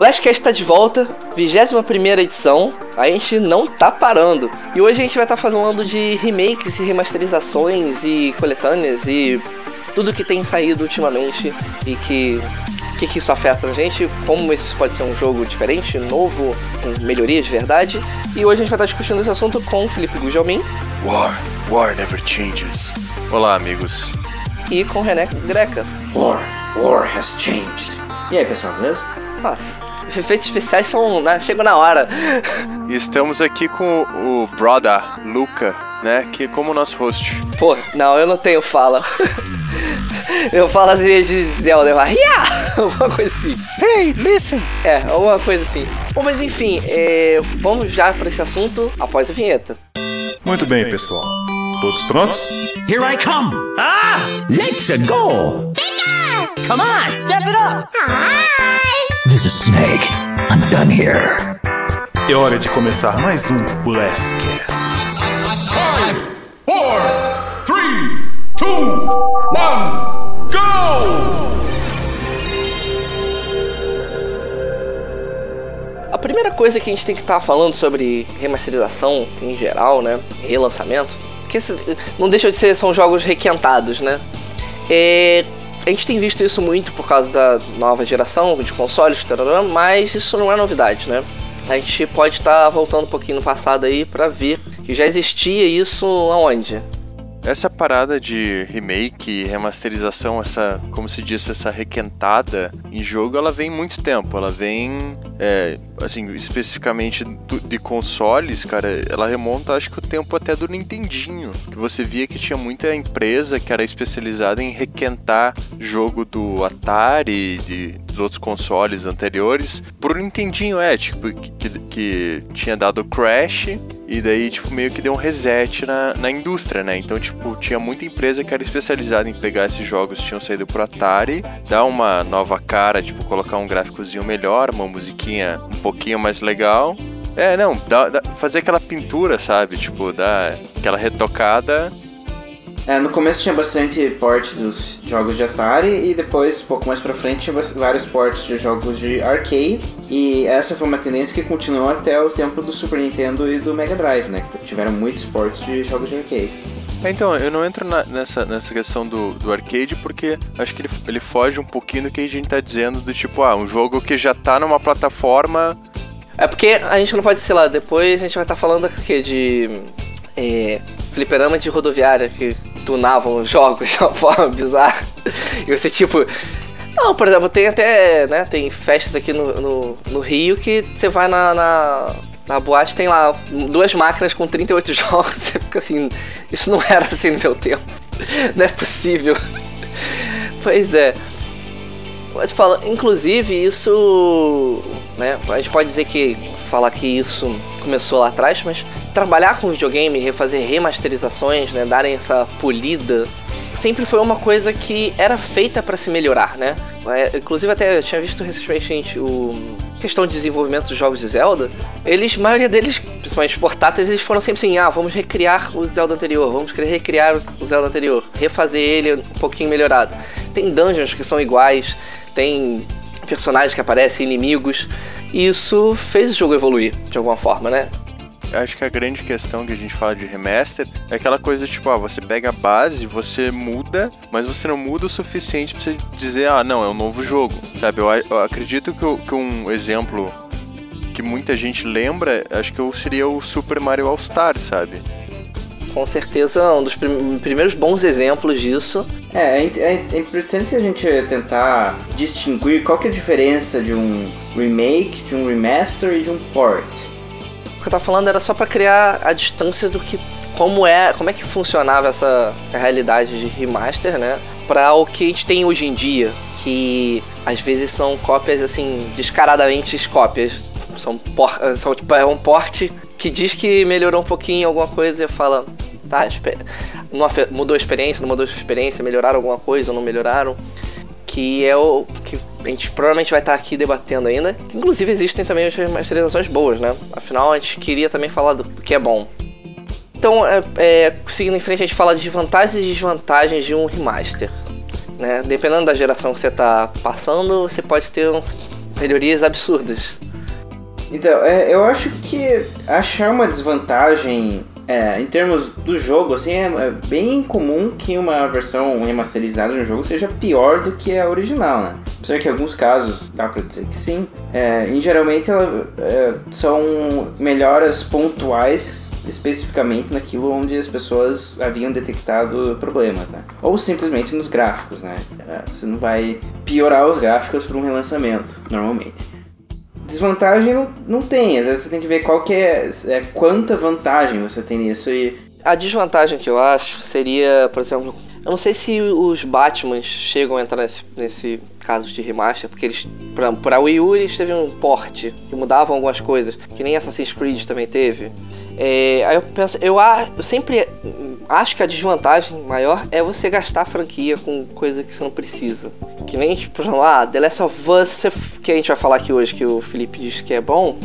Lastcast está de volta, 21 edição, a gente não tá parando. E hoje a gente vai estar tá falando de remakes e remasterizações e coletâneas e tudo que tem saído ultimamente e que que, que isso afeta a gente, como isso pode ser um jogo diferente, novo, com melhorias de verdade. E hoje a gente vai estar discutindo esse assunto com o Felipe Gujalmin. War, War never changes. Olá, amigos. E com René Greca. War, War has changed. E aí, pessoal, beleza? Nossa, efeitos especiais são. Né, chegam na hora. E estamos aqui com o brother Luca, né? Que é como nosso host. Pô, não, eu não tenho fala. Eu falo às vezes de Zelda, eu falo, yeah! alguma coisa assim. Hey, listen! É, alguma coisa assim. Bom, mas enfim, é, vamos já para esse assunto após a vinheta. Muito bem, pessoal. Todos prontos? Here I come! Ah! Let's go! Come on, step it up! Hi! This is Snake. I'm done here. É hora de começar mais um Blastcast. Five, four, three, two, one. Go! A primeira coisa que a gente tem que estar tá falando sobre remasterização em geral, né? Relançamento, que não deixa de ser são jogos requentados, né? É, a gente tem visto isso muito por causa da nova geração de consoles, mas isso não é novidade, né? A gente pode estar tá voltando um pouquinho no passado aí para ver que já existia isso aonde? Essa parada de remake remasterização, essa, como se diz, essa requentada em jogo, ela vem muito tempo. Ela vem, é, assim, especificamente do, de consoles, cara, ela remonta, acho que o tempo até do Nintendinho. Que você via que tinha muita empresa que era especializada em requentar jogo do Atari, de, outros consoles anteriores, pro Nintendinho, é, tipo, que, que, tinha dado crash e daí, tipo, meio que deu um reset na, na indústria, né? Então, tipo, tinha muita empresa que era especializada em pegar esses jogos que tinham saído pro Atari, dar uma nova cara, tipo, colocar um gráficozinho melhor, uma musiquinha um pouquinho mais legal. É, não, dá, dá, fazer aquela pintura, sabe? Tipo, dar aquela retocada é, no começo tinha bastante port dos jogos de Atari e depois, um pouco mais pra frente, tinha vários ports de jogos de arcade. E essa foi uma tendência que continuou até o tempo do Super Nintendo e do Mega Drive, né? Que tiveram muitos ports de jogos de arcade. É, então, eu não entro na, nessa, nessa questão do, do arcade porque acho que ele, ele foge um pouquinho do que a gente tá dizendo do tipo, ah, um jogo que já tá numa plataforma. É porque a gente não pode, sei lá, depois a gente vai estar tá falando aqui de é, fliperama de rodoviária que tunavam jogos de uma forma bizarra. E você, tipo. Não, por exemplo, tem até. né, Tem festas aqui no, no, no Rio que você vai na, na, na boate tem lá duas máquinas com 38 jogos. Você fica assim. Isso não era assim no meu tempo. Não é possível. Pois é. Mas fala, inclusive, isso. Né, a gente pode dizer que. Falar que isso começou lá atrás, mas trabalhar com videogame, refazer remasterizações, né, darem essa polida, sempre foi uma coisa que era feita para se melhorar, né? É, inclusive até eu tinha visto recentemente o questão de desenvolvimento dos jogos de Zelda, eles, a maioria deles, principalmente portáteis, eles foram sempre assim, ah, vamos recriar o Zelda anterior, vamos querer recriar o Zelda anterior, refazer ele um pouquinho melhorado. Tem dungeons que são iguais, tem personagens que aparecem, inimigos, e isso fez o jogo evoluir de alguma forma, né? acho que a grande questão que a gente fala de remaster é aquela coisa tipo, ah, você pega a base, você muda, mas você não muda o suficiente pra você dizer, ah, não, é um novo jogo, sabe? Eu, eu acredito que, que um exemplo que muita gente lembra, acho que seria o Super Mario All Star, sabe? Com certeza, um dos prim primeiros bons exemplos disso. É, é, é, importante a gente tentar distinguir qual que é a diferença de um remake, de um remaster e de um port. O que eu tava falando era só para criar a distância do que como é, como é que funcionava essa realidade de remaster, né? Para o que a gente tem hoje em dia, que às vezes são cópias assim, descaradamente cópias. São, por, são tipo, é um porte que diz que melhorou um pouquinho alguma coisa e fala, tá, mudou a experiência, não mudou a experiência, melhoraram alguma coisa ou não melhoraram que é o que a gente provavelmente vai estar aqui debatendo ainda. Inclusive existem também as masterizações boas, né? Afinal, a gente queria também falar do, que é bom. Então, é, é, seguindo em frente, a gente fala de vantagens e desvantagens de um remaster. Né? Dependendo da geração que você está passando, você pode ter um melhorias absurdas. Então, é, eu acho que achar uma desvantagem é, em termos do jogo, assim, é, é bem comum que uma versão remasterizada de um jogo seja pior do que a original, né? Apesar que em alguns casos dá pra dizer que sim. É, em geralmente ela, é, são melhoras pontuais especificamente naquilo onde as pessoas haviam detectado problemas, né? Ou simplesmente nos gráficos, né? É, você não vai piorar os gráficos por um relançamento, normalmente. Desvantagem não, não tem, às vezes você tem que ver qual que é, é quanta vantagem você tem nisso e a desvantagem que eu acho seria, por exemplo, eu não sei se os Batman chegam a entrar nesse, nesse caso de remaster, porque eles, pra, pra Wii U eles teve um porte que mudavam algumas coisas, que nem Assassin's Creed também teve. É, aí eu penso, eu, eu sempre acho que a desvantagem maior é você gastar franquia com coisa que você não precisa. Que nem, por exemplo, ah, The Last of Us, que a gente vai falar aqui hoje, que o Felipe diz que é bom,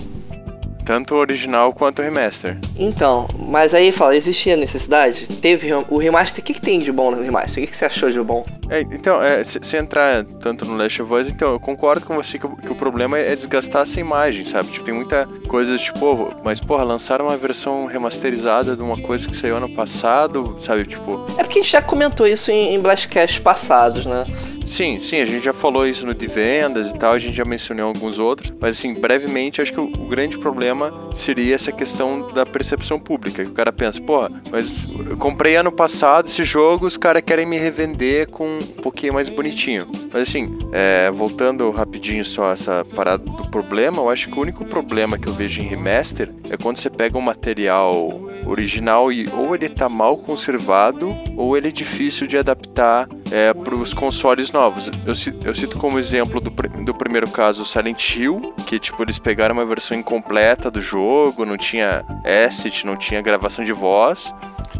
tanto o original quanto o remaster. Então, mas aí fala, existia necessidade? Teve o remaster, o que, que tem de bom no remaster? O que, que você achou de bom? É, então, é, se, se, entrar tanto no Last of Us, então eu concordo com você que, que, o problema é desgastar essa imagem, sabe? Tipo, tem muita coisa tipo, mas porra, lançaram uma versão remasterizada de uma coisa que saiu ano passado, sabe? Tipo. É porque a gente já comentou isso em, em Blastcast passados, né? Sim, sim, a gente já falou isso no de vendas e tal, a gente já mencionou alguns outros, mas assim, brevemente, acho que o, o grande problema seria essa questão da percepção pública, que o cara pensa, pô, mas eu comprei ano passado esse jogo, os caras querem me revender com um pouquinho mais bonitinho. Mas assim, é, voltando rapidinho só essa parada do problema, eu acho que o único problema que eu vejo em remaster é quando você pega um material original e ou ele tá mal conservado ou ele é difícil de adaptar é, para os consoles novos. Eu, eu, cito como exemplo do, do primeiro caso o Silent Hill, que tipo eles pegaram uma versão incompleta do jogo, não tinha asset, não tinha gravação de voz.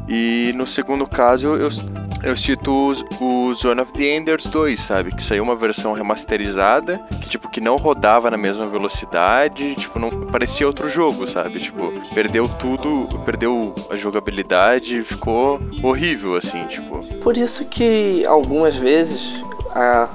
E no segundo caso eu, eu cito o Zone of the Enders 2, sabe? Que saiu uma versão remasterizada, que tipo, que não rodava na mesma velocidade, tipo, não parecia outro jogo, sabe? Tipo, perdeu tudo, perdeu a jogabilidade, ficou horrível, assim, tipo. Por isso que algumas vezes a,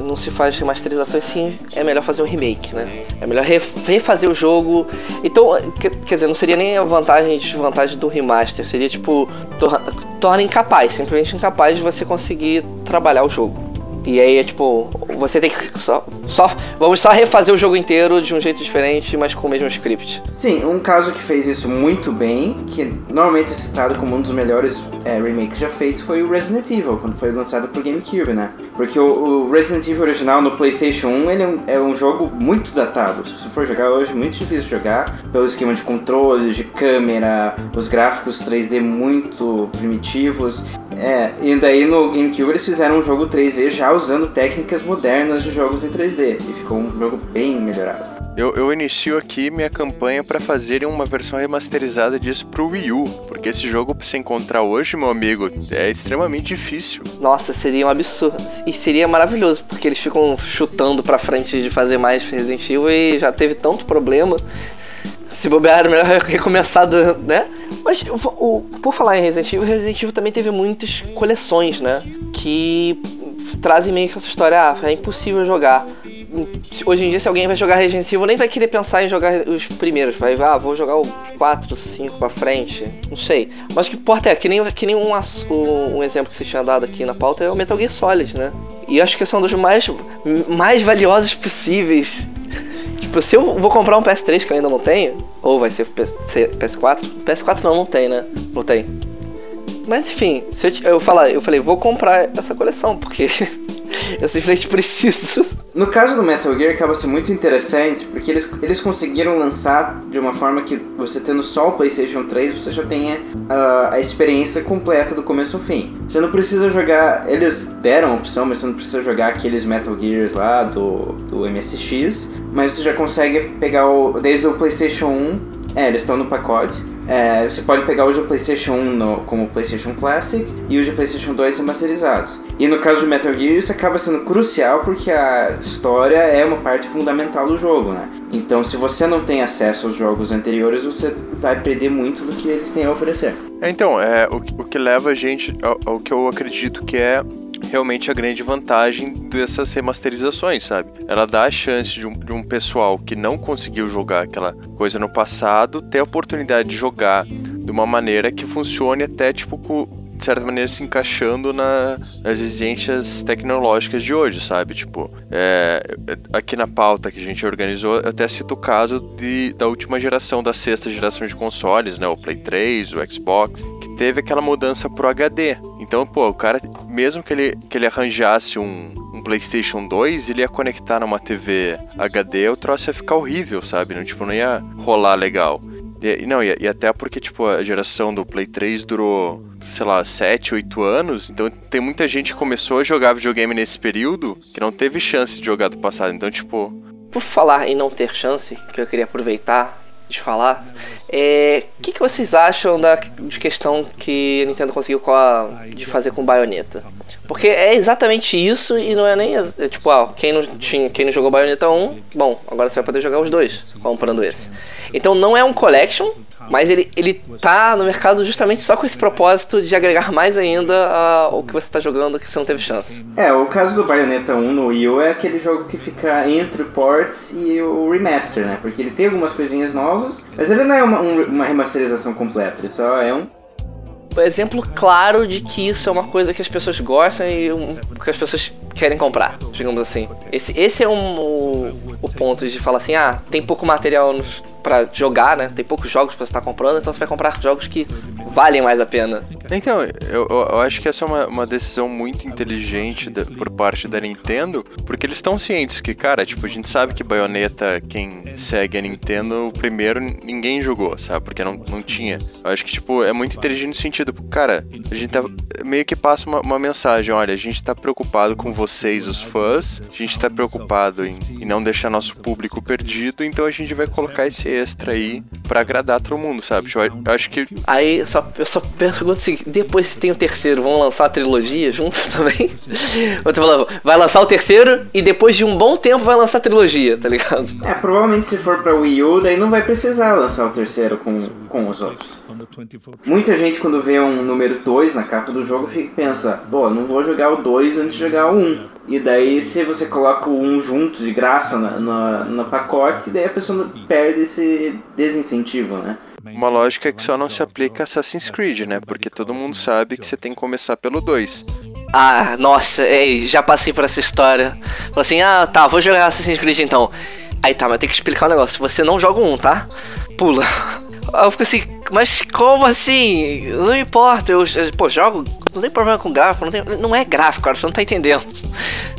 não se faz remasterização, sim, é melhor fazer um remake, né? É melhor refazer o jogo. Então, quer, quer dizer, não seria nem a vantagem e desvantagem do remaster, seria tipo, torna, torna incapaz, simplesmente incapaz de você conseguir trabalhar o jogo. E aí é tipo, você tem que só, só. Vamos só refazer o jogo inteiro de um jeito diferente, mas com o mesmo script. Sim, um caso que fez isso muito bem, que normalmente é citado como um dos melhores é, remakes já feitos, foi o Resident Evil, quando foi lançado pro GameCube, né? Porque o, o Resident Evil original no PlayStation 1 ele é um, é um, jogo muito datado. Se você for jogar hoje, é muito difícil jogar, pelo esquema de controle, de câmera, os gráficos 3D muito primitivos. É, e daí no GameCube eles fizeram um jogo 3D já usando técnicas modernas de jogos em 3D. E ficou um jogo bem melhorado. Eu, eu inicio aqui minha campanha para fazerem uma versão remasterizada disso pro Wii U, porque esse jogo pra você encontrar hoje, meu amigo, é extremamente difícil. Nossa, seria um absurdo. E seria maravilhoso, porque eles ficam chutando pra frente de fazer mais Resident Evil e já teve tanto problema. Se bobear, era melhor recomeçar, do, né? Mas o, por falar em Resident Evil, Resident Evil também teve muitas coleções, né? Que trazem meio que essa história, ah, é impossível jogar hoje em dia, se alguém vai jogar Resident Evil, nem vai querer pensar em jogar os primeiros. Vai, ah, vou jogar o 4, 5 pra frente. Não sei. Mas que importa é, que nem, que nem um, um, exemplo que você tinha dado aqui na pauta é o Metal Gear Solid, né? E acho que são dos mais, mais valiosos possíveis. Tipo, se eu vou comprar um PS3 que eu ainda não tenho, ou vai ser PS4, PS4 não, não tem, né? Não tem. Mas enfim, se eu, eu, falar, eu falei, vou comprar essa coleção, porque eu simplesmente preciso. No caso do Metal Gear, acaba sendo muito interessante, porque eles, eles conseguiram lançar de uma forma que você tendo só o PlayStation 3, você já tenha uh, a experiência completa do começo ao fim. Você não precisa jogar. Eles deram a opção, mas você não precisa jogar aqueles Metal Gears lá do, do MSX, mas você já consegue pegar o, desde o PlayStation 1. É, eles estão no pacote. É, você pode pegar os do PlayStation 1 no, como PlayStation Classic e os de PlayStation 2 remasterizados. E no caso de Metal Gear, isso acaba sendo crucial porque a história é uma parte fundamental do jogo, né? Então, se você não tem acesso aos jogos anteriores, você vai perder muito do que eles têm a oferecer. É, então, é, o, o que leva a gente ao, ao que eu acredito que é realmente a grande vantagem dessas remasterizações, sabe? Ela dá a chance de um, de um pessoal que não conseguiu jogar aquela coisa no passado ter a oportunidade de jogar de uma maneira que funcione até tipo com de certa maneira se encaixando na, nas exigências tecnológicas de hoje, sabe? Tipo, é, aqui na pauta que a gente organizou, até cito o caso de, da última geração, da sexta geração de consoles, né? O Play 3, o Xbox, teve aquela mudança pro HD. Então, pô, o cara, mesmo que ele, que ele arranjasse um, um PlayStation 2, ele ia conectar numa TV HD, o troço ia ficar horrível, sabe? Não, tipo, não ia rolar legal. E, não, e, e até porque, tipo, a geração do Play 3 durou sei lá, 7, 8 anos. Então tem muita gente que começou a jogar videogame nesse período que não teve chance de jogar do passado. Então, tipo. Por falar em não ter chance, que eu queria aproveitar de falar, é, o que, que vocês acham da de questão que a Nintendo conseguiu a, de fazer com Bayonetta? Porque é exatamente isso e não é nem. É, tipo, ah, quem não, tinha, quem não jogou Bayonetta 1, bom, agora você vai poder jogar os dois comprando esse. Então não é um collection, mas ele, ele tá no mercado justamente só com esse propósito de agregar mais ainda ao que você tá jogando que você não teve chance. É, o caso do Bayonetta 1 no Wii U é aquele jogo que fica entre o port e o remaster, né? Porque ele tem algumas coisinhas novas, mas ele não é uma, um, uma remasterização completa, ele só é um exemplo claro de que isso é uma coisa que as pessoas gostam e um, que as pessoas querem comprar, digamos assim. Esse, esse é um, o, o ponto de falar assim, ah, tem pouco material nos, para jogar, né? Tem poucos jogos para você estar tá comprando, então você vai comprar jogos que valem mais a pena. Então, eu, eu acho que essa é uma, uma decisão muito inteligente da, por parte da Nintendo, porque eles estão cientes que, cara, tipo, a gente sabe que Bayonetta, quem segue a Nintendo, o primeiro ninguém jogou, sabe? Porque não, não tinha. Eu acho que, tipo, é muito inteligente no sentido, cara, a gente tá, meio que passa uma, uma mensagem, olha, a gente tá preocupado com vocês, os fãs, a gente tá preocupado em, em não deixar nosso público perdido, então a gente vai colocar esse extra aí pra agradar todo mundo, sabe? Eu, eu acho que. Aí só, eu só pergunto assim: depois se tem o terceiro, vão lançar a trilogia junto também? Tô falando, vai lançar o terceiro e depois de um bom tempo vai lançar a trilogia, tá ligado? É, provavelmente se for pra Wii U, daí não vai precisar lançar o terceiro com, com os outros. Muita gente quando vê um número 2 na capa do jogo fica, pensa, pô, não vou jogar o 2 antes de jogar o 1. Um. E daí se você coloca o 1 um junto de graça na, na, no pacote, daí a pessoa perde esse desincentivo, né? Uma lógica que só não se aplica a Assassin's Creed, né? Porque todo mundo sabe que você tem que começar pelo 2. Ah, nossa, ei, já passei por essa história. Falei assim, ah, tá, vou jogar Assassin's Creed então. Aí tá, mas tem que explicar um negócio. Você não joga um, tá? Pula. Aí eu fico assim, mas como assim? Não importa, eu, pô, jogo, não tem problema com gráfico, não, tem, não é gráfico, cara, você não tá entendendo.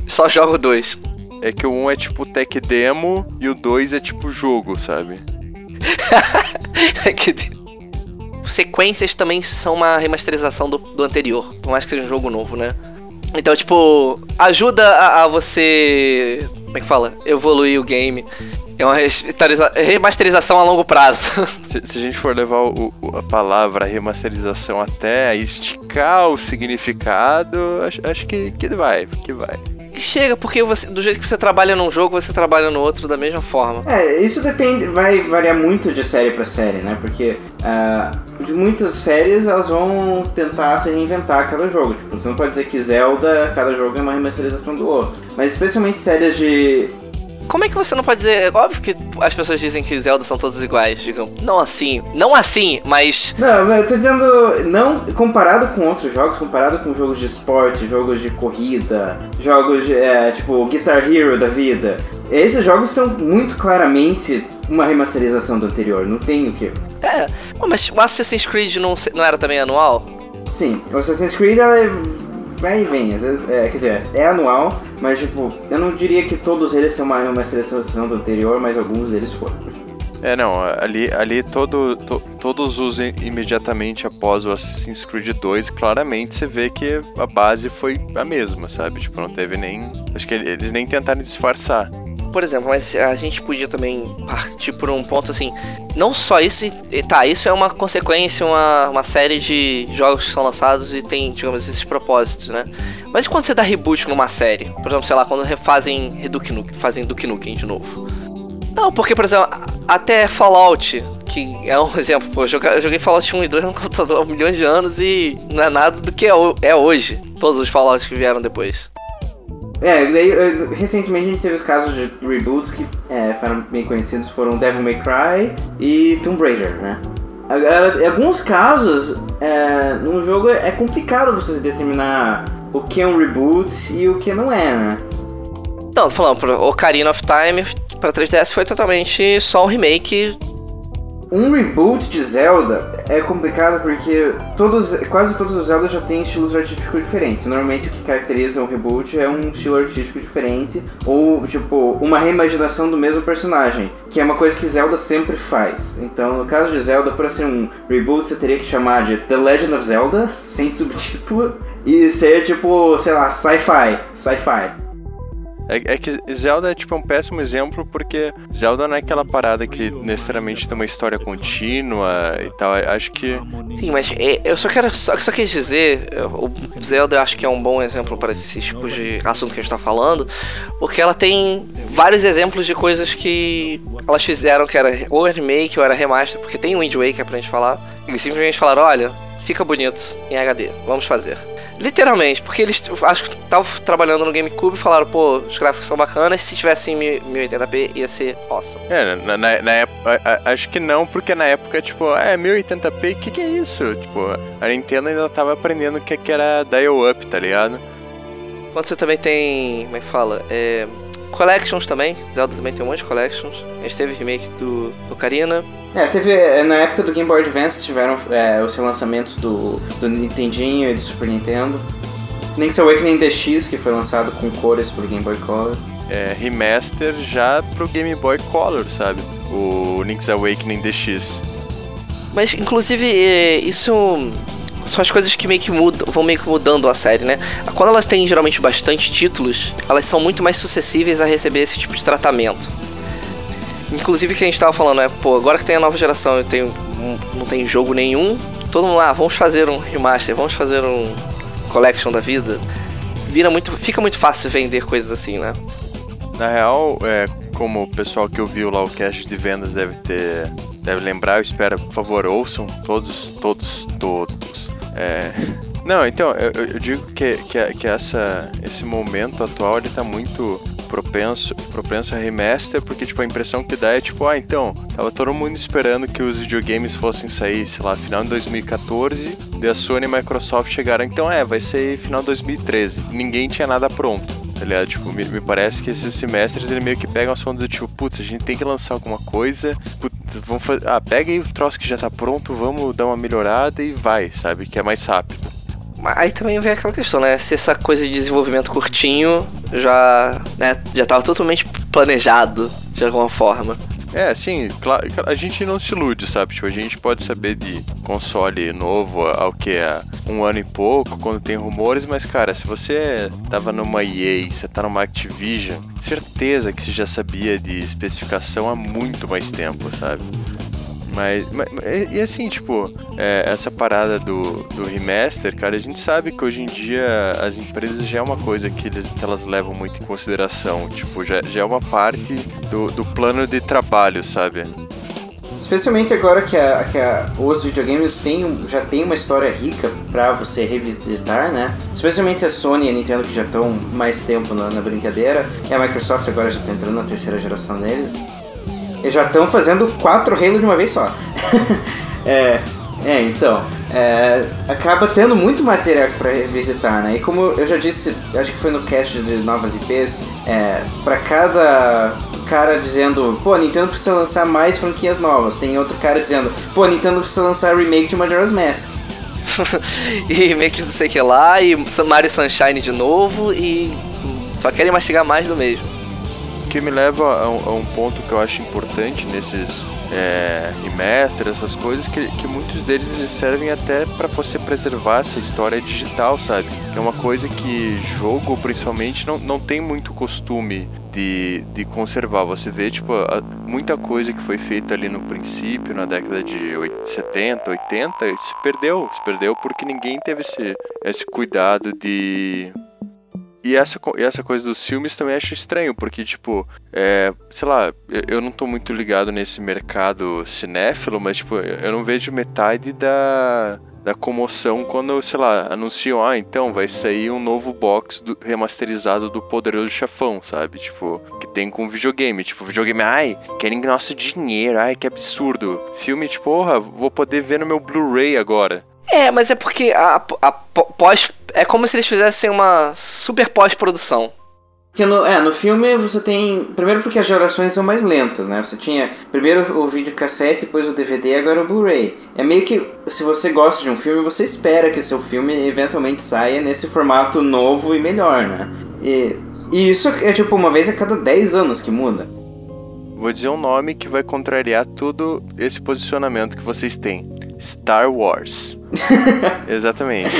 Só jogo dois. É que o 1 um é tipo tech demo e o 2 é tipo jogo, sabe? sequências também são uma remasterização do, do anterior, por mais que seja um jogo novo, né? Então, tipo, ajuda a, a você. Como é que fala? Evoluir o game. É uma remasterização a longo prazo. Se, se a gente for levar o, a palavra remasterização até esticar o significado, acho, acho que, que vai, que vai chega, porque você, do jeito que você trabalha num jogo, você trabalha no outro da mesma forma. É, isso depende, vai variar muito de série para série, né? Porque uh, de muitas séries elas vão tentar se reinventar cada jogo. Tipo, você não pode dizer que Zelda, cada jogo é uma remasterização do outro. Mas especialmente séries de como é que você não pode dizer. Óbvio que as pessoas dizem que Zelda são todos iguais, digam. Não assim. Não assim, mas. Não, eu tô dizendo. Não comparado com outros jogos, comparado com jogos de esporte, jogos de corrida, jogos de, é, tipo Guitar Hero da vida. Esses jogos são muito claramente uma remasterização do anterior, não tem o que. É, mas o Assassin's Creed não, não era também anual? Sim, o Assassin's Creed ela é vai e vem, às vezes, é, quer dizer, é anual, mas tipo, eu não diria que todos eles são uma, uma seleção do anterior, mas alguns deles foram. É, não, ali, ali todo, to, todos os imediatamente após o Assassin's Creed 2, claramente você vê que a base foi a mesma, sabe? Tipo, não teve nem. Acho que eles nem tentaram disfarçar. Por exemplo, mas a gente podia também partir por um ponto assim. Não só isso, e, tá, isso é uma consequência, uma, uma série de jogos que são lançados e tem, digamos, esses propósitos, né? Mas quando você dá reboot numa série? Por exemplo, sei lá, quando refazem Duke Nukem, fazem Duke Nukem de novo. Não, porque, por exemplo, até Fallout, que é um exemplo, pô, eu joguei, Fallout 1 e 2 no computador há milhões de anos e não é nada do que é, é hoje. Todos os Fallouts que vieram depois. É, daí, recentemente a gente teve os casos de reboots que é, foram bem conhecidos, foram Devil May Cry e Tomb Raider, né? Agora, em alguns casos, é, num jogo é complicado você determinar o que é um reboot e o que não é, né? Não, tô falando, Ocarina of Time pra 3DS foi totalmente só um remake. Um reboot de Zelda é complicado porque todos, quase todos os Zeldas já têm estilos artísticos diferentes. Normalmente o que caracteriza um reboot é um estilo artístico diferente ou, tipo, uma reimaginação do mesmo personagem, que é uma coisa que Zelda sempre faz. Então, no caso de Zelda, para ser um reboot, você teria que chamar de The Legend of Zelda, sem subtítulo, e ser, tipo, sei lá, sci-fi. Sci-fi. É, é que Zelda é tipo um péssimo exemplo porque Zelda não é aquela parada que necessariamente tem uma história contínua e tal. Acho que Sim, mas é, eu só quero. Só, só quis dizer, é, o Zelda eu acho que é um bom exemplo para esse tipo de assunto que a gente tá falando, porque ela tem vários exemplos de coisas que elas fizeram que era ou remake ou era remaster, porque tem Wind Waker pra gente falar. Eles simplesmente falaram, olha, fica bonito em HD, vamos fazer. Literalmente, porque eles acho que estavam trabalhando no GameCube e falaram, pô, os gráficos são bacanas, se tivesse em 1080p ia ser awesome. É, na, na, na época, a- a- acho que não, porque na época, tipo, é 1080p, o que, que é isso? Tipo, a Nintendo ainda tava aprendendo o que, que era dial-up, tá ligado? Quando você também tem. Como é que fala? É, collections também. Zelda também tem um monte de collections. A gente teve remake do do Ocarina. É, teve. é, Na época do Game Boy Advance tiveram é, os relançamentos do, do Nintendinho e do Super Nintendo. Link's Awakening DX, que foi lançado com cores pro Game Boy Color. É, remaster já pro Game Boy Color, sabe? O Link's Awakening DX. Mas, inclusive, é, isso são as coisas que meio que mudam, vão meio que mudando a série, né? Quando elas têm geralmente bastante títulos, elas são muito mais suscetíveis a receber esse tipo de tratamento. Inclusive, que a gente tava falando é, pô, agora que tem a nova geração e tem, não tem jogo nenhum, todo mundo lá, vamos fazer um remaster, vamos fazer um collection da vida. Vira muito, fica muito fácil vender coisas assim, né? Na real, é, como o pessoal que ouviu lá o cast de vendas deve ter. deve lembrar, eu espero, por favor, ouçam todos, todos, todos. É, Não, então, eu- eu digo que, que, que essa, esse momento atual ele tá muito propenso, propenso a remaster, porque tipo, a impressão que dá é tipo, ah, então, tava todo mundo esperando que os videogames fossem sair, sei lá, final de 2014, e a Sony e a Microsoft chegaram, então é, vai ser final de 2013. Ninguém tinha nada pronto. Tá ligado? Tipo, me, me parece que esses semestres ele meio que pegam as fontes do tipo, putz, a gente tem que lançar alguma coisa, putz, vamos fazer. Ah, pega aí o troço que já tá pronto, vamos dar uma melhorada e vai, sabe? Que é mais rápido. Aí também vem aquela questão, né? Se essa coisa de desenvolvimento curtinho já, né, já tava totalmente planejado de alguma forma. É, assim, claro, a gente não se ilude, sabe? Tipo, a gente pode saber de console novo ao que é um ano e pouco, quando tem rumores, mas, cara, se você tava numa EA, você tá numa Activision, certeza que você já sabia de especificação há muito mais tempo, sabe? Mas, mas- e, assim, tipo, é, essa parada do, do remaster, cara, a gente sabe que hoje em dia as empresas já é uma coisa que, eles, que elas levam muito em consideração. Tipo, já, já é uma parte do, do plano de trabalho, sabe? Especialmente agora que, a, que a- os videogames um- já tem uma história rica pra você revisitar, né? Especialmente a Sony e a Nintendo que já estão mais tempo na, na brincadeira. E a Microsoft agora já tá entrando na terceira geração deles. Eles já estão fazendo quatro Halo de uma vez só. é, é, então. é, acaba tendo muito material pra revisitar, né? E como eu já disse, acho que foi no cast de novas IPs, é, para cada cara dizendo, pô, Nintendo precisa lançar mais franquias novas. Tem outro cara dizendo, pô, Nintendo precisa lançar remake de Majora's Mask. e que não sei o que lá, e Mario Sunshine de novo, e só querem mastigar mais do mesmo. Que me leva a um, a um ponto que eu acho importante nesses é, essas coisas, que, que muitos deles eles servem até para você preservar essa história digital, sabe? É uma coisa que jogo, principalmente, não, não tem muito costume de, de conservar. Você vê, tipo, a- muita coisa que foi feita ali no princípio, na década de oit- 70, 80, se perdeu. Se perdeu porque ninguém teve esse, esse cuidado de E essa, e essa coisa dos filmes também acho estranho, porque, tipo, é, sei lá, eu, eu não tô muito ligado nesse mercado cinéfilo, mas, tipo, eu não vejo metade da, da comoção quando, sei lá, anunciam, ah, então vai sair um novo box do- remasterizado do Poderoso Chefão, sabe? Tipo, que tem com videogame. Tipo, videogame, ai, querem nosso dinheiro, ai, que absurdo. Filme, tipo, porra, vou poder ver no meu Blu-ray agora. É, mas é porque a, a pós. É como se eles fizessem uma super pós-produção. Porque no, é, no filme você tem. Primeiro porque as gerações são mais lentas, né? Você tinha primeiro o videocassete, depois o DVD, agora o Blu-ray. É meio que se você gosta de um filme, você espera que seu filme eventualmente saia nesse formato novo e melhor, né? E, e isso é tipo uma vez a cada 10 anos que muda. Vou dizer um nome que vai contrariar todo esse posicionamento que vocês têm. Star Wars. Exatamente.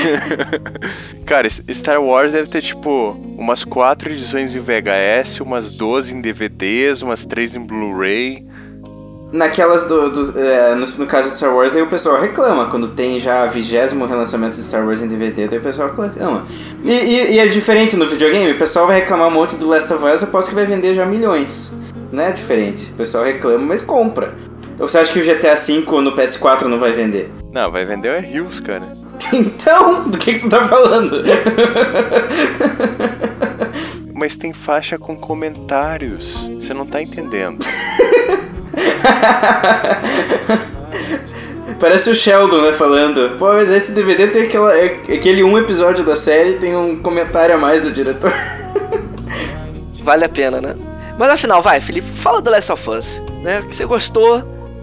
Cara, Star Wars deve ter tipo umas quatro edições em VHS, umas 12 em DVDs, umas três em Blu-ray. Naquelas do. do- é, no, no caso de Star Wars, daí o pessoal reclama. Quando tem já vigésimo relançamento de Star Wars em DVD, daí o pessoal reclama. E, e- e é diferente no videogame, o pessoal vai reclamar um monte do Last of Us, eu posso que vai vender já milhões. Não é diferente. O pessoal reclama, mas compra. Ou você acha que o GTA V no PS4 não vai vender? Não, vai vender é Rios, cara. Então, do que, que você tá falando? Mas tem faixa com comentários. Você não tá entendendo. Parece o Sheldon, né, falando. Pô, mas esse DVD tem aquela, é- aquele um episódio da série tem um comentário a mais do diretor. Vale a pena, né? Mas afinal, vai, Felipe, fala do Last of Us, né? Que você gostou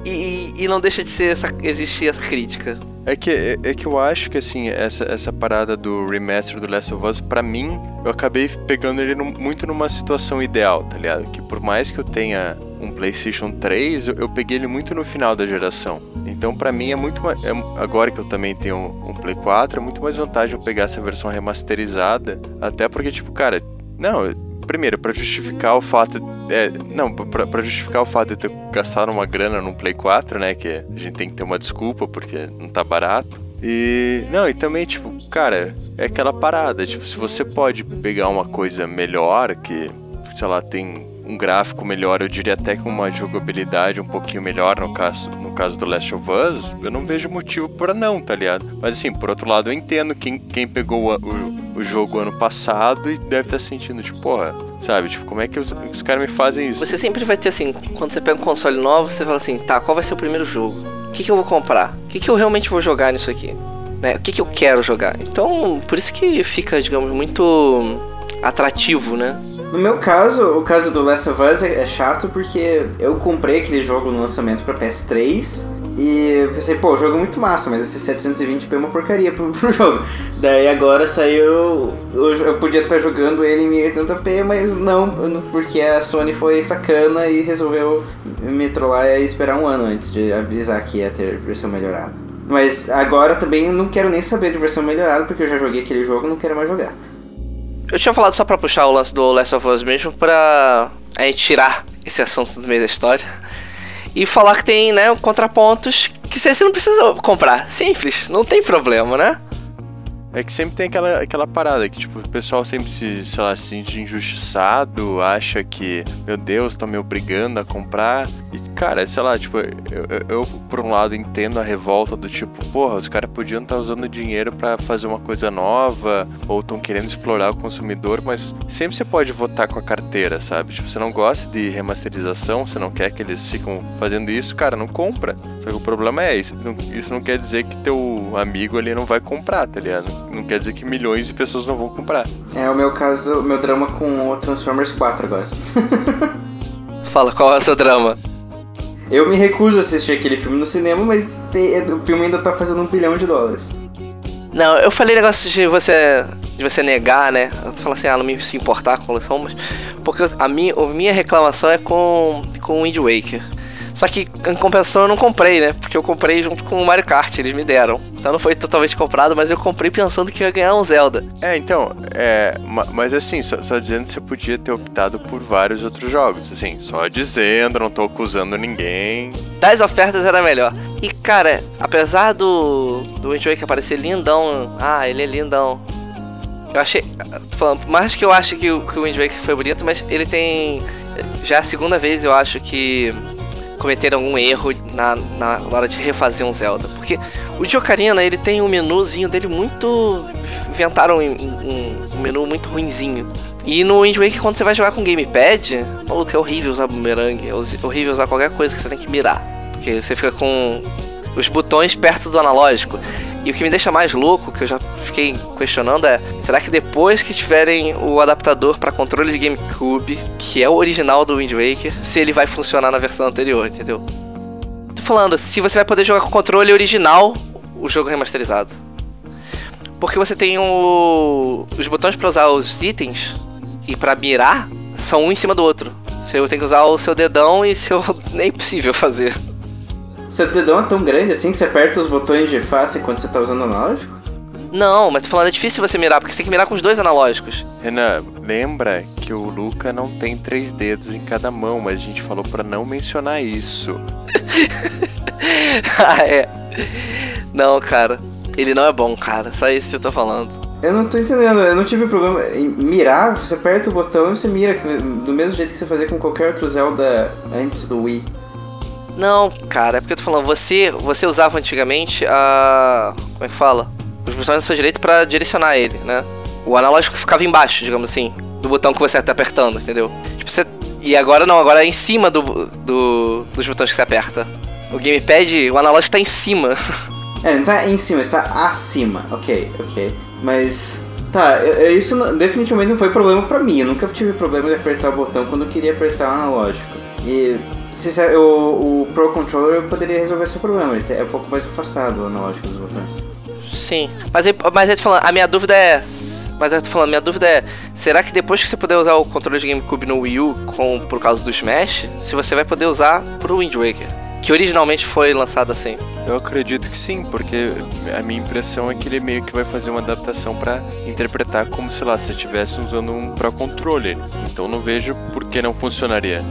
e, e- não deixa de ser essa, existir essa crítica. É que, é, é que eu acho que, assim, essa, essa parada do remaster do Last of Us, pra mim, eu acabei pegando ele num- muito numa situação ideal, tá ligado? Que por mais que eu tenha um PlayStation 3, eu, eu peguei ele muito no final da geração. Então, pra mim, é muito mais. é- agora que eu também tenho um, um Play 4, é muito mais vantagem eu pegar essa versão remasterizada. Até porque, tipo, cara, não. Primeiro, pra justificar o fato. É, não, pra justificar o fato de ter gastado uma grana num Play 4, né? Que a gente tem que ter uma desculpa porque não tá barato. E. Não, e também, tipo, cara, é aquela parada. Tipo, se você pode pegar uma coisa melhor, que, sei lá, tem um gráfico melhor, eu diria até com uma jogabilidade um pouquinho melhor no caso, no caso do Last of Us, eu não vejo motivo pra não, tá ligado? Mas assim, por outro lado, eu entendo quem, quem pegou o, o, o jogo ano passado e deve estar sentindo, tipo, porra, sabe? Tipo, como é que os, os caras me fazem isso? Você sempre vai ter assim, quando você pega um console novo, você fala assim, tá, qual vai ser o primeiro jogo? O que, que eu vou comprar? O que, que eu realmente vou jogar nisso aqui? Né? O que, que eu quero jogar? Então, por isso que fica, digamos, muito atrativo, né? No meu caso, o caso do Last of Us é, é chato porque eu comprei aquele jogo no lançamento pra PS3 e eu pensei, pô, o jogo é muito massa, mas esse 720p é uma porcaria pro, pro jogo. Daí agora saiu. Eu, eu podia estar jogando ele em 1080p, mas não, porque a Sony foi sacana e resolveu me trollar e esperar um ano antes de avisar que ia ter versão melhorada. Mas agora também não quero nem saber de versão melhorada, porque eu já joguei aquele jogo e não quero mais jogar. Eu tinha falado só pra puxar o lance do Last of Us mesmo, pra gente tirar esse assunto do meio da história. E falar que tem, né, contrapontos que você não precisa comprar. Simples, não tem problema, né? É que sempre tem aquela, aquela parada que, tipo, o pessoal sempre se, sei lá, se sente injustiçado, acha que, meu Deus, estão me obrigando a comprar. E, cara, sei lá, tipo, eu, eu, eu, por um lado entendo a revolta do tipo, porra, os caras podiam estar usando dinheiro para fazer uma coisa nova, ou estão querendo explorar o consumidor, mas sempre você pode votar com a carteira, sabe? Tipo, você não gosta de remasterização, você não quer que eles ficam fazendo isso, cara, não compra. Só que o problema é isso, isso não quer dizer que teu amigo ali não vai comprar, tá ligado? Não quer dizer que milhões de pessoas não vão comprar. É o meu caso, meu drama com o Transformers 4 agora. Fala, qual é o seu drama? Eu me recuso a assistir aquele filme no cinema, mas te- o filme ainda tá fazendo um bilhão de dólares. Não, eu falei negócio de você de você negar, né? Você fala assim, ah, não me se importar com a coleção, mas porque a minha, a minha reclamação é com com o Wind Waker. Só que em compensação eu não comprei, né? Porque eu comprei junto com o Mario Kart, eles me deram. Então não foi totalmente comprado, mas eu comprei pensando que ia ganhar um Zelda. É, então, é, ma- mas assim, só, só dizendo que você podia ter optado por vários outros jogos, assim, só dizendo, não tô acusando ninguém. Das ofertas era melhor. E cara, apesar do, do Wind Waker parecer lindão, ah, ele é lindão. Eu achei. falando, mais que eu acho que o, que o Wind Waker foi bonito, mas ele tem. Já é a segunda vez eu acho que cometeram algum erro na, na hora de refazer um Zelda. Porque o de Ocarina, ele tem um menuzinho dele muito. Inventaram um, um, um menu muito ruinzinho. E no Wind Waker, quando você vai jogar com gamepad, maluco, é horrível usar boomerang, é horrível usar qualquer coisa que você tem que mirar. Porque você fica com os botões perto do analógico. E o que me deixa mais louco, que eu já fiquei questionando, é: será que depois que tiverem o adaptador para controle de GameCube, que é o original do Wind Waker, se ele vai funcionar na versão anterior, entendeu? Tô falando, se você vai poder jogar com o controle original o jogo remasterizado. Porque você tem o... os botões para usar os itens e para mirar são um em cima do outro. Você tem que usar o seu dedão e seu é possível fazer. Seu dedão é tão grande assim que você aperta os botões de face quando você tá usando analógico? Não, mas tô falando, é difícil você mirar, porque você tem que mirar com os dois analógicos. Renan, lembra que o Luca não tem três dedos em cada mão, mas a gente falou para não mencionar isso. ah, é. Não, cara. Ele não é bom, cara. Só isso que eu tô falando. Eu não tô entendendo, eu não tive problema em mirar, você aperta o botão e você mira do mesmo jeito que você fazia com qualquer outro Zelda antes do Wii. Não, cara, é porque eu tô falando, você, você usava antigamente a. Como é que fala? Os botões da sua direita pra direcionar ele, né? O analógico ficava embaixo, digamos assim, do botão que você tá apertando, entendeu? Tipo, você. E agora não, agora é em cima do, do dos botões que você aperta. O gamepad, o analógico tá em cima. É, não tá em cima, está acima. Ok, ok. Mas. Tá, isso definitivamente não foi problema pra mim. Eu nunca tive problema de apertar o botão quando eu queria apertar o analógico. E o, o Pro Controller poderia resolver esse problema, ele é um pouco mais afastado o analógico dos botões. Sim, mas, mas eu tô falando, a minha dúvida é. Mas eu tô falando, minha dúvida é: será que depois que você puder usar o controle de GameCube no Wii U com, por causa do Smash, se você vai poder usar pro Wind Waker? Que originalmente foi lançado assim. Eu acredito que sim, porque a minha impressão é que ele meio que vai fazer uma adaptação para interpretar como, sei lá, se estivesse usando um Pro Controller. Então não vejo por que não funcionaria.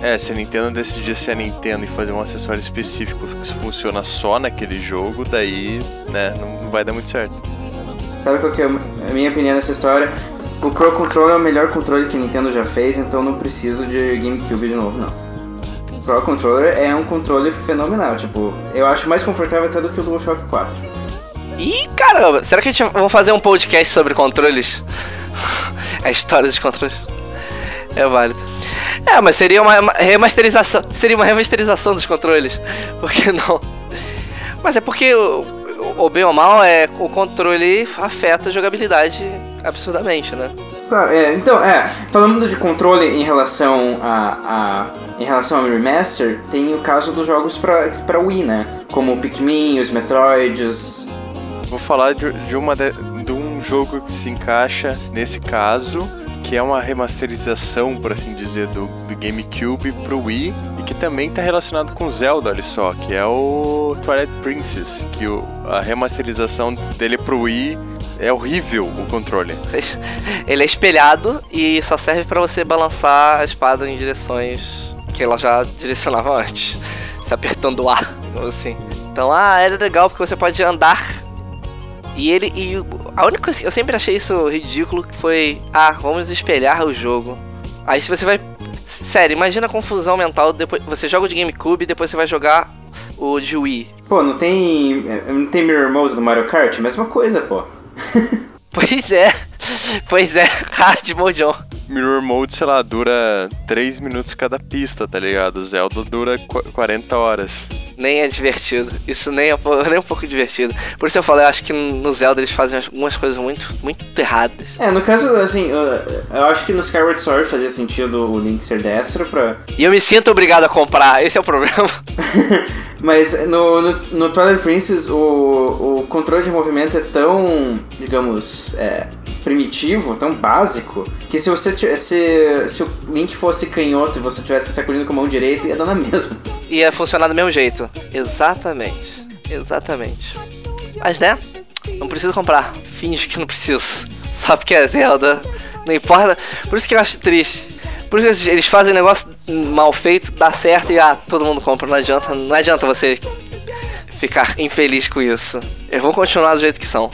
É, se a Nintendo decidir ser a Nintendo e fazer um acessório específico que funciona só naquele jogo, daí, né, não vai dar muito certo. Sabe qual que é a minha opinião nessa história? O Pro Controller é o melhor controle que a Nintendo já fez, então não preciso de GameCube de novo, não. O Pro Controller é um controle fenomenal, tipo, eu acho mais confortável até do que o DualShock 4. Ih, caramba, será que a gente vai fazer um podcast sobre controles? a história dos controles? É válido. É, mas seria uma remasterização. Seria uma remasterização dos controles. Por que não? Mas é porque o, bem ou mal é o controle afeta a jogabilidade absurdamente, né? Claro, é, então, é, falando de controle em relação a, a em relação ao remaster, tem o caso dos jogos para para Wii, né? Como o Pikmin, os Metroids. Vou falar de, de uma de, de um jogo que se encaixa nesse caso, que é uma remasterização, por assim dizer, do, do GameCube pro Wii e que também está relacionado com Zelda, olha só, que é o Twilight Princess, que o, a remasterização dele pro Wii é horrível o controle. Ele é espelhado e só serve para você balançar a espada em direções que ela já direcionava antes, se apertando o ar, assim. Então, ah, é legal porque você pode andar e ele. E a única coisa que eu sempre achei isso ridículo foi. Ah, vamos espelhar o jogo. Aí se você vai. Sério, imagina a confusão mental. Depois, você joga o de GameCube e depois você vai jogar o de Wii. Pô, não tem. Não tem Mirror Mode no Mario Kart? Mesma coisa, pô. pois é. Pois é, Hard Mode on. Mirror Mode, sei lá, dura 3 minutos cada pista, tá ligado? Zelda dura 40 horas. Nem é divertido. Isso nem é nem um pouco divertido. Por isso eu falei, eu acho que no Zelda eles fazem algumas coisas muito, muito erradas. É, no caso, assim, eu, eu acho que no Skyward Sword fazia sentido o Link ser destro pra. E eu me sinto obrigado a comprar, esse é o problema. Mas no, no, no Twilight Princess o, o controle de movimento é tão, digamos, é, primitivo, tão básico, que se você se, se o Link fosse canhoto e você tivesse sacudindo com a mão direita, ia dar na mesma. Ia funcionar do mesmo jeito. Exatamente. Exatamente. Mas né? Não preciso comprar. Finge que não preciso. Só porque é Zelda. Não importa. Por isso que eu acho triste. Por isso que eles fazem um negócio mal feito, dá certo e ah, todo mundo compra. Não adianta, não adianta você ficar infeliz com isso. Eu vou continuar do jeito que são.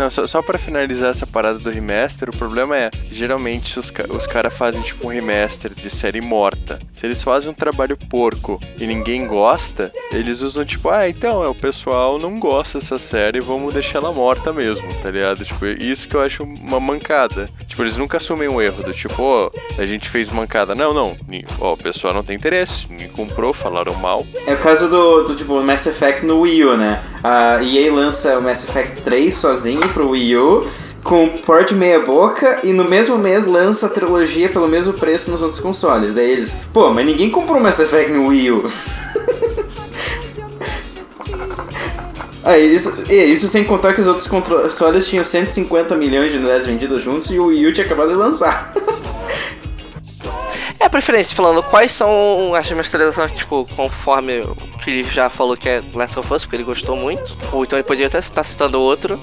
Não, só, só pra finalizar essa parada do remaster, o problema é que geralmente os, os caras fazem tipo um remaster de série morta. Se eles fazem um trabalho porco e ninguém gosta, eles usam tipo, ah, então, é, o pessoal não gosta dessa série, vamos deixar ela morta mesmo, tá ligado? Tipo, isso que eu acho uma mancada. Tipo, eles nunca assumem um erro do tipo, ó, a gente fez mancada. Não, não, ó, o pessoal não tem interesse, ninguém comprou, falaram mal. É o caso do, do tipo Mass Effect no Wii U, né? A EA lança o Mass Effect 3 sozinho pro Wii U, com port meia boca, e no mesmo mês lança a trilogia pelo mesmo preço nos outros consoles. Daí eles, pô, mas ninguém comprou Mass Effect no Wii U. Ah, isso, e isso sem contar que os outros consoles tinham 150 milhões de unidades vendidas juntos e o Wii U tinha acabado de lançar. É a preferência, falando quais são as remasterizações, tipo, conforme o Felipe já falou que é Last of Us, porque ele gostou muito. Ou então ele poderia até estar citando outro.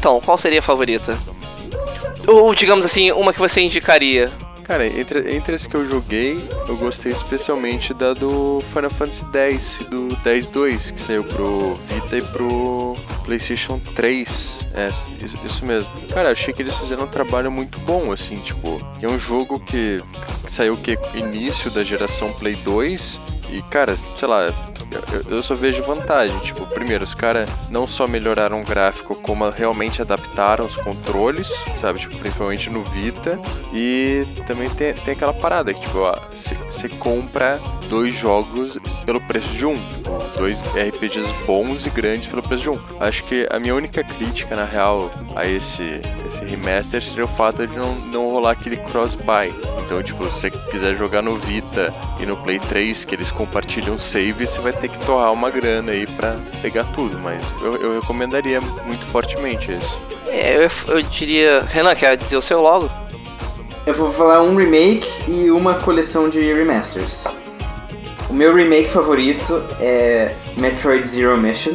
Então, qual seria a favorita? Ou, digamos assim, uma que você indicaria. Cara, entre, entre as que eu joguei, eu gostei especialmente da do Final Fantasy X do 10-2, que saiu pro Vita e pro PlayStation 3. É, isso, mesmo. Cara, achei que eles fizeram um trabalho muito bom, assim, tipo, é um jogo que, que saiu que início da geração Play 2 e, cara, sei lá, eu, eu só vejo vantagem. Tipo, primeiro, os caras não só melhoraram o gráfico, como realmente adaptaram os controles, sabe? Tipo, principalmente no Vita. E também tem, tem aquela parada que, tipo, você compra dois jogos pelo preço de um. Dois RPGs bons e grandes pelo preço de um. Acho que a minha única crítica, na real, a esse, esse remaster seria o fato de não, não rolar aquele cross-buy. Então, tipo, se você quiser jogar no Vita e no Play 3, que eles compartilham save, você vai ter que torrar uma grana aí pra pegar tudo. Mas eu, eu recomendaria muito fortemente isso. É, eu, eu diria. Renan, quer dizer o seu logo? Eu vou falar um remake e uma coleção de remasters. O meu remake favorito é Metroid Zero Mission.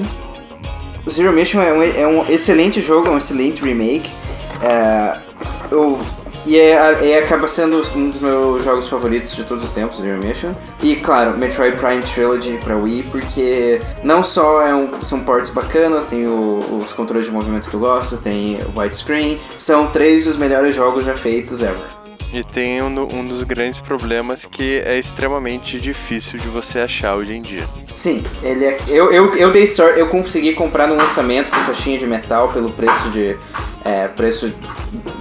O Zero Mission é um, é um excelente jogo, é um excelente remake. É, eu, e é, é, acaba sendo um dos meus jogos favoritos de todos os tempos, Zero Mission. E claro, Metroid Prime Trilogy pra Wii, porque não só é um, são ports bacanas, tem o, os controles de movimento que eu gosto, tem widescreen, são três dos melhores jogos já feitos ever. E tem um, um, dos grandes problemas que é extremamente difícil de você achar hoje em dia. Sim, ele é, eu, eu, eu dei sorte, eu consegui comprar no lançamento com caixinha de metal pelo preço de é, preço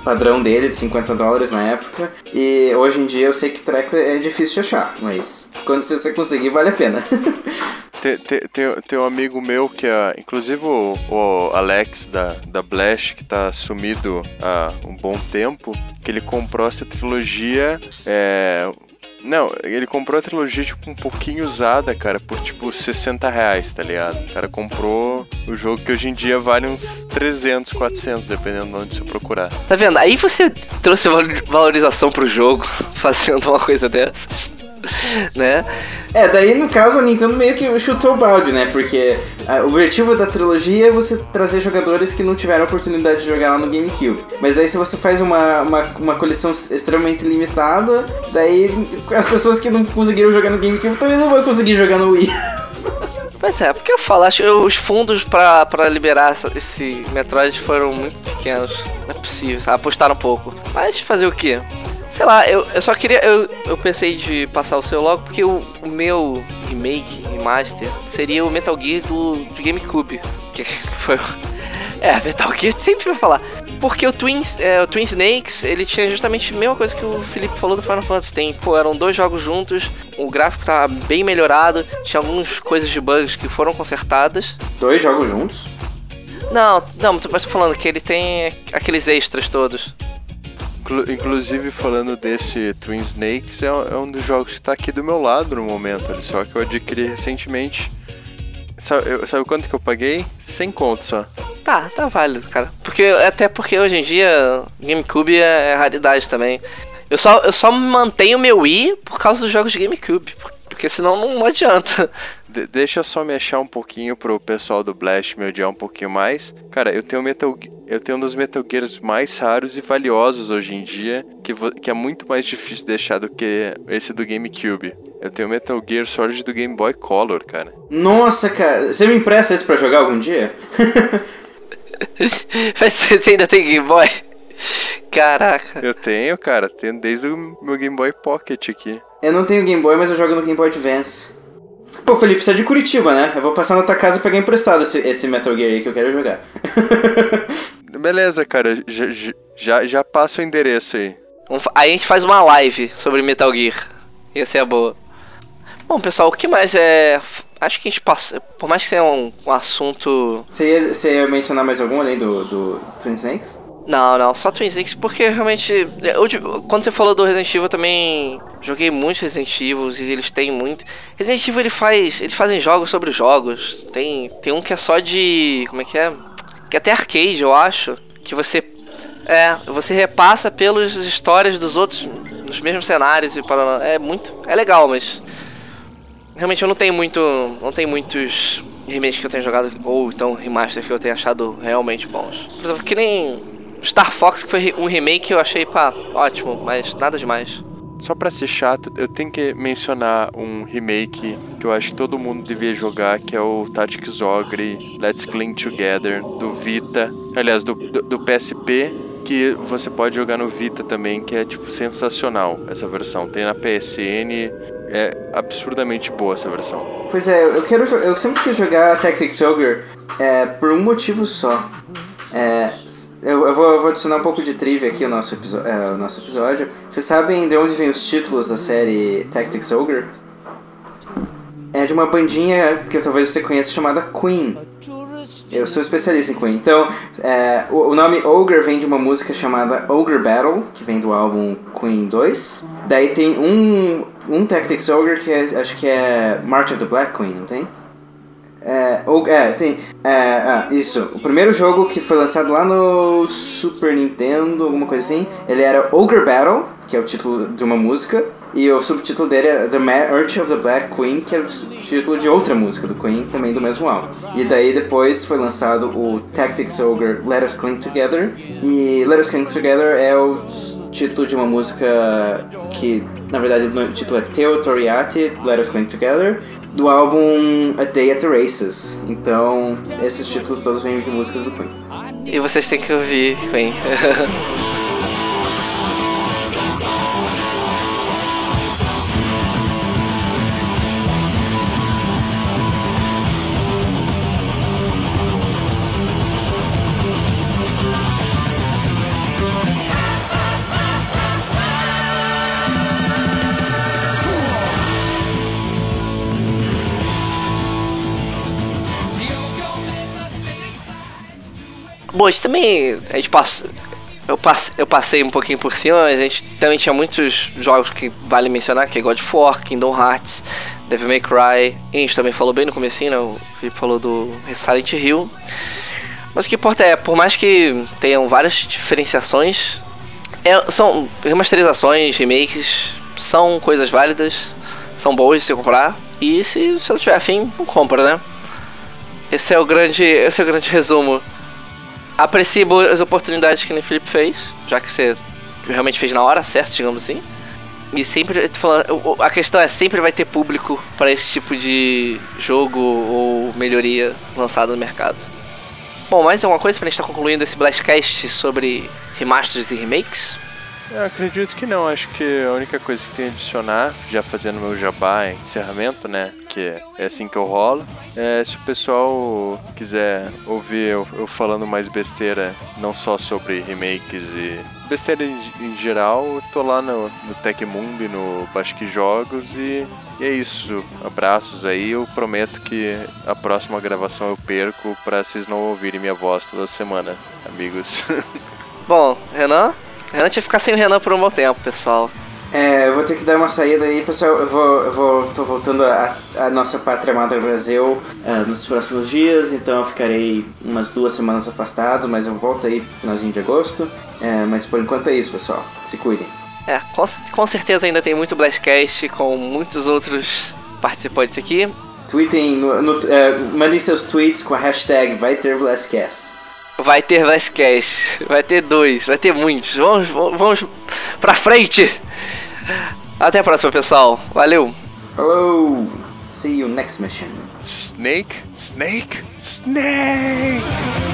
padrão dele de 50 dólares na época. E hoje em dia eu sei que treco é difícil de achar, mas quando você conseguir vale a pena. Tem, tem, tem, tem, um amigo meu que é, inclusive o, o, Alex da, da Blash, que tá sumido há um bom tempo, que ele comprou essa trilogia. É, não, ele comprou a trilogia, tipo, um pouquinho usada, cara, por, tipo, 60 reais, tá ligado? O cara comprou o jogo que hoje em dia vale uns 300, 400, dependendo de onde você procurar. Tá vendo? Aí você trouxe valorização pro jogo, fazendo uma coisa dessas. né? É, daí no caso a Nintendo meio que chutou o balde, né? Porque a, o objetivo da trilogia é você trazer jogadores que não tiveram oportunidade de jogar lá no GameCube. Mas daí se você faz uma, uma, uma coleção extremamente limitada, daí as pessoas que não conseguiram jogar no GameCube também não vão conseguir jogar no Wii. Pois é, porque eu falo, acho que os fundos pra, pra liberar esse Metroid foram muito pequenos. Não é possível, sabe? apostaram um pouco. Mas fazer o quê? Sei lá, eu, eu só queria. Eu, eu pensei de passar o seu logo porque o, o meu remake, remaster, seria o Metal Gear do, do GameCube. Que foi. É, Metal Gear sempre vai falar. Porque o Twin, é, o Twin Snakes, ele tinha justamente a mesma coisa que o Felipe falou do Final Fantasy. Tem, pô, eram dois jogos juntos, o gráfico tá bem melhorado, tinha algumas coisas de bugs que foram consertadas. Dois jogos juntos? Não, não, mas tô falando que ele tem aqueles extras todos. Inclusive, falando desse Twin Snakes, é, é um dos jogos que está aqui do meu lado no momento, só que eu adquiri recentemente. Sabe, eu, sabe quanto que eu paguei? 100 conto só. Tá, tá válido, cara. Porque, até porque hoje em dia GameCube é, é raridade também. Eu só, eu só mantenho meu Wii por causa dos jogos de GameCube, porque senão não adianta. De deixa eu só me achar um pouquinho pro pessoal do Blast me odiar um pouquinho mais. Cara, eu tenho Metal eu tenho um dos Metal Gears mais raros e valiosos hoje em dia, que, que é muito mais difícil de deixar do que esse do GameCube. Eu tenho Metal Gear Solid do Game Boy Color, cara. Nossa, cara, você me empresta esse pra jogar algum dia? Você ainda tem Game Boy? Caraca. Eu tenho, cara. Tenho desde o meu Game Boy Pocket aqui. Eu não tenho Game Boy, mas eu jogo no Game Boy Advance. Pô, Felipe, você é de Curitiba, né? Eu vou passar na tua casa e pegar emprestado esse, esse Metal Gear aí que eu quero jogar. Beleza, cara. Já, já, já passa o endereço aí. Aí a gente faz uma live sobre Metal Gear. Ia ser boa. Bom, pessoal, o que mais é. Acho que a gente passa. Por mais que seja um, um assunto. Você ia, você ia mencionar mais algum além do, do Twin Snakes? Não, não, só Twin Snakes, porque realmente. eu quando você falou do Resident Evil, eu também joguei muitos Resident Evil e eles têm muito. Resident Evil ele faz. Eles fazem jogos sobre jogos. Tem, tem um que é só de. Como é que é? Que é até arcade, eu acho. Que você. É, você repassa pelas histórias dos outros, nos mesmos cenários e para É muito. É legal, mas. Realmente eu não tenho muito. Não tem muitos remakes que eu tenha jogado, ou então remasters que eu tenha achado realmente bons. Por exemplo, que nem Star Fox, que foi um remake eu achei, pá, ótimo, mas nada demais. Só pra ser chato, eu tenho que mencionar um remake que eu acho que todo mundo devia jogar, que é o Tactics Ogre Let's Cling Together, do Vita. Aliás, do, do, do PSP, que você pode jogar no Vita também, que é, tipo, sensacional essa versão. Tem na PSN, é absurdamente boa essa versão. Pois é, eu quero eu sempre quis jogar Tactics Ogre é, por um motivo só. É, eu, eu vou, eu vou adicionar um pouco de trivia aqui ao nosso, é, ao nosso episódio. Vocês sabem de onde vem os títulos da série Tactics Ogre? É de uma bandinha que talvez você conheça chamada Queen. Eu sou especialista em Queen. Então, é, o, o nome Ogre vem de uma música chamada Ogre Battle, que vem do álbum Queen 2. Daí tem um, um Tactics Ogre que é, acho que é March of the Black Queen, não tem? É, og- é, tem. É, ah, isso. O primeiro jogo que foi lançado lá no Super Nintendo, alguma coisa assim, ele era Ogre Battle, que é o título de uma música, e o subtítulo dele era The March of the Black Queen, que era o título de outra música do Queen, também do mesmo álbum. E daí depois foi lançado o Tactics Ogre Let Us Cling Together, e Let Us Cling Together é o título de uma música que, na verdade, o título é Teo Toriati, Let Us Cling Together, do álbum A Day at the Races. Então, esses títulos todos vêm de músicas do Queen. E vocês têm que ouvir, Queen. Bom, também a gente passa. Eu passei, eu passei um pouquinho por cima, a gente também tinha muitos jogos que vale mencionar, que é God of War, Kingdom Hearts, Devil May Cry, e a gente também falou bem no comecinho, né? O Felipe falou do Silent Hill. Mas o que importa é, por mais que tenham várias diferenciações, é- são remasterizações, remakes, são coisas válidas, são boas de se comprar, e se você não tiver afim, compra, né? Esse é o grande, esse é o grande resumo aprecie as oportunidades que o Felipe fez, já que você realmente fez na hora certa, digamos assim. E sempre, falando, a questão é sempre vai ter público para esse tipo de jogo ou melhoria lançada no mercado. Bom, mais alguma coisa pra gente estar concluindo esse Blastcast sobre remasters e remakes? Eu acredito que não, acho que a única coisa que tem a adicionar, já fazendo meu jabá em encerramento, né, que é assim que eu rolo, é se o pessoal quiser ouvir eu, eu falando mais besteira, não só sobre remakes e besteira em, em geral, eu tô lá no, no Tecmundo e no Basque Jogos e, e é isso. Abraços aí, eu prometo que a próxima gravação eu perco pra vocês não ouvirem minha voz toda semana, amigos. Bom, Renan? Renan tinha que ficar sem o Renan por um bom tempo, pessoal. É, eu vou ter que dar uma saída aí, pessoal. Eu vou, eu vou tô voltando à nossa pátria amada Brasil é, nos próximos dias, então eu ficarei umas duas semanas afastado, mas eu volto aí no finalzinho de agosto. É, mas por enquanto é isso, pessoal. Se cuidem. É, com, com certeza ainda tem muito Blastcast com muitos outros participantes aqui. Tweetem, no, no- é, mandem seus tweets com a hashtag vai ter Blastcast. Vai ter Blastcast, vai ter dois, vai ter muitos. Vamos, vamos pra frente! Até a próxima, pessoal. Valeu! Falou! See you next mission. Snake? Snake? Snake!